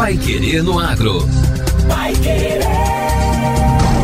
Pai Querer no Agro. Pai Querer.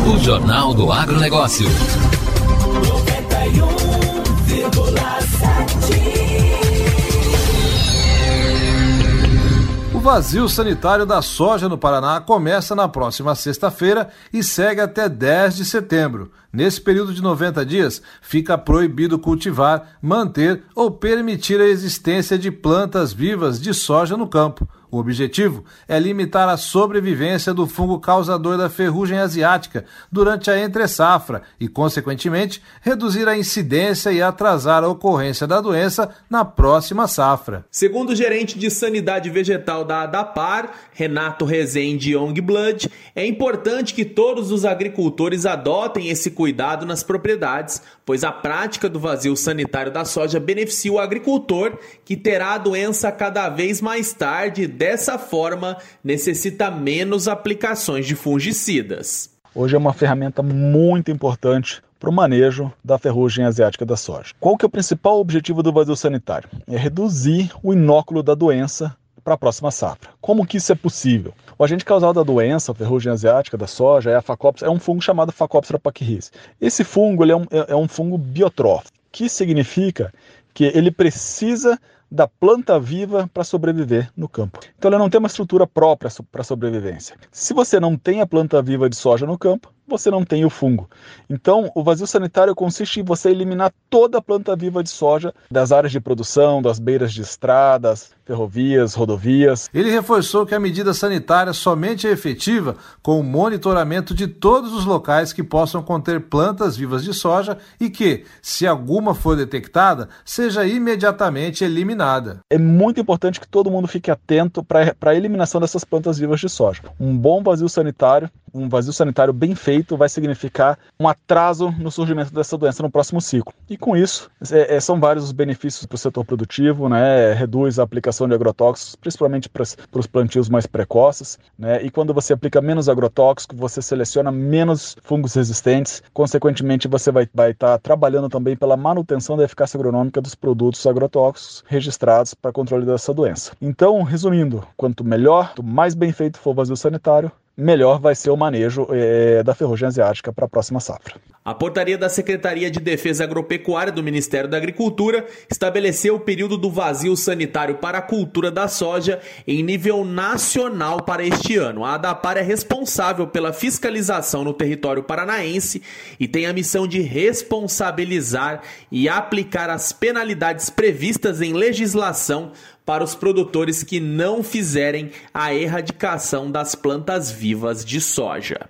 O Jornal do Agronegócio. 91,7. O vazio sanitário da soja no Paraná começa na próxima sexta-feira e segue até 10 de setembro. Nesse período de 90 dias, fica proibido cultivar, manter ou permitir a existência de plantas vivas de soja no campo. O objetivo é limitar a sobrevivência do fungo causador da ferrugem asiática durante a entre-safra e, consequentemente, reduzir a incidência e atrasar a ocorrência da doença na próxima safra. Segundo o gerente de sanidade vegetal da ADAPAR, Renato Rezende Youngblood, é importante que todos os agricultores adotem esse cuidado nas propriedades, pois a prática do vazio sanitário da soja beneficia o agricultor, que terá a doença cada vez mais tarde dessa forma, necessita menos aplicações de fungicidas. Hoje é uma ferramenta muito importante para o manejo da ferrugem asiática da soja. Qual que é o principal objetivo do vazio sanitário? É reduzir o inóculo da doença para a próxima safra. Como que isso é possível? O agente causal da doença, a ferrugem asiática da soja, é a Phacopsera, é um fungo chamado Phacopsera pachyrhis. Esse fungo é, um, é, é um fungo biotrófico, que significa que ele precisa da planta viva para sobreviver no campo. Então ela não tem uma estrutura própria para sobrevivência. Se você não tem a planta viva de soja no campo, você não tem o fungo. Então, o vazio sanitário consiste em você eliminar toda a planta viva de soja das áreas de produção, das beiras de estradas, ferrovias, rodovias. Ele reforçou que a medida sanitária somente é efetiva com o monitoramento de todos os locais que possam conter plantas vivas de soja e que, se alguma for detectada, seja imediatamente eliminada. É muito importante que todo mundo fique atento para a eliminação dessas plantas vivas de soja. Um bom vazio sanitário, um vazio sanitário bem feito, vai significar um atraso no surgimento dessa doença no próximo ciclo. E com isso, é, é, são vários os benefícios para o setor produtivo, né? reduz a aplicação de agrotóxicos, principalmente para os plantios mais precoces, né? E quando você aplica menos agrotóxico, você seleciona menos fungos resistentes, consequentemente você vai estar tá trabalhando também pela manutenção da eficácia agronômica dos produtos agrotóxicos registrados para controle dessa doença. Então, resumindo, quanto melhor, quanto mais bem feito for o vazio sanitário, melhor vai ser o manejo é, da ferrugem asiática para a próxima safra. A portaria da Secretaria de Defesa Agropecuária do Ministério da Agricultura estabeleceu o período do vazio sanitário para a cultura da soja em nível nacional para este ano. A ADAPAR é responsável pela fiscalização no território paranaense e tem a missão de responsabilizar e aplicar as penalidades previstas em legislação para os produtores que não fizerem a erradicação das plantas vivas de soja.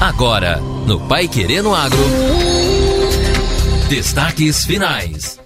Agora, no Pai Querendo Agro. Destaques finais.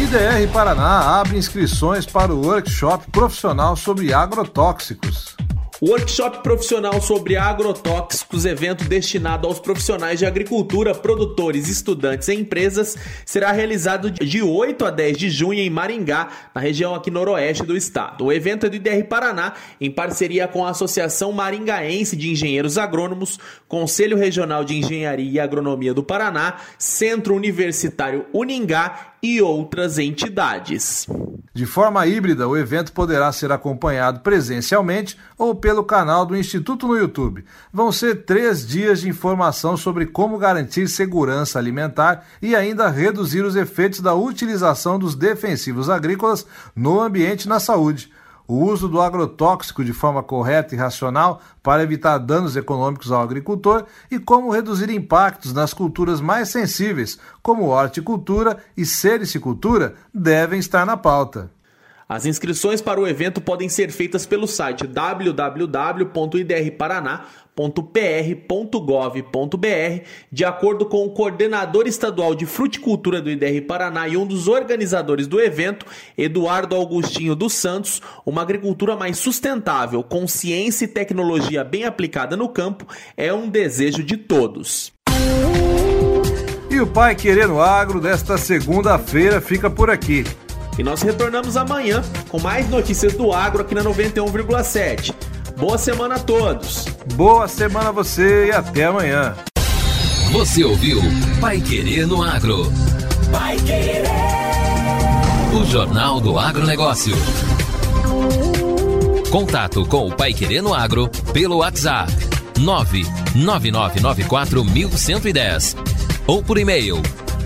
IDR Paraná abre inscrições para o workshop profissional sobre agrotóxicos. Workshop profissional sobre agrotóxicos, evento destinado aos profissionais de agricultura, produtores, estudantes e empresas, será realizado de 8 a 10 de junho em Maringá, na região aqui noroeste do estado. O evento é do IDR Paraná, em parceria com a Associação Maringaense de Engenheiros Agrônomos, Conselho Regional de Engenharia e Agronomia do Paraná, Centro Universitário Uningá e outras entidades. De forma híbrida, o evento poderá ser acompanhado presencialmente ou pelo canal do Instituto no YouTube. Vão ser três dias de informação sobre como garantir segurança alimentar e ainda reduzir os efeitos da utilização dos defensivos agrícolas no ambiente e na saúde o uso do agrotóxico de forma correta e racional para evitar danos econômicos ao agricultor e como reduzir impactos nas culturas mais sensíveis, como horticultura e sericicultura, devem estar na pauta. As inscrições para o evento podem ser feitas pelo site www.idrparaná.pr.gov.br, de acordo com o coordenador estadual de fruticultura do IDR Paraná e um dos organizadores do evento, Eduardo Augustinho dos Santos. Uma agricultura mais sustentável, com ciência e tecnologia bem aplicada no campo, é um desejo de todos. E o Pai Querendo Agro desta segunda-feira fica por aqui. E nós retornamos amanhã com mais notícias do agro aqui na 91,7. Boa semana a todos. Boa semana a você e até amanhã. Você ouviu Pai Querer no Agro. Pai Querer. O Jornal do Agronegócio. Contato com o Pai Querer Agro pelo WhatsApp 999941110 ou por e-mail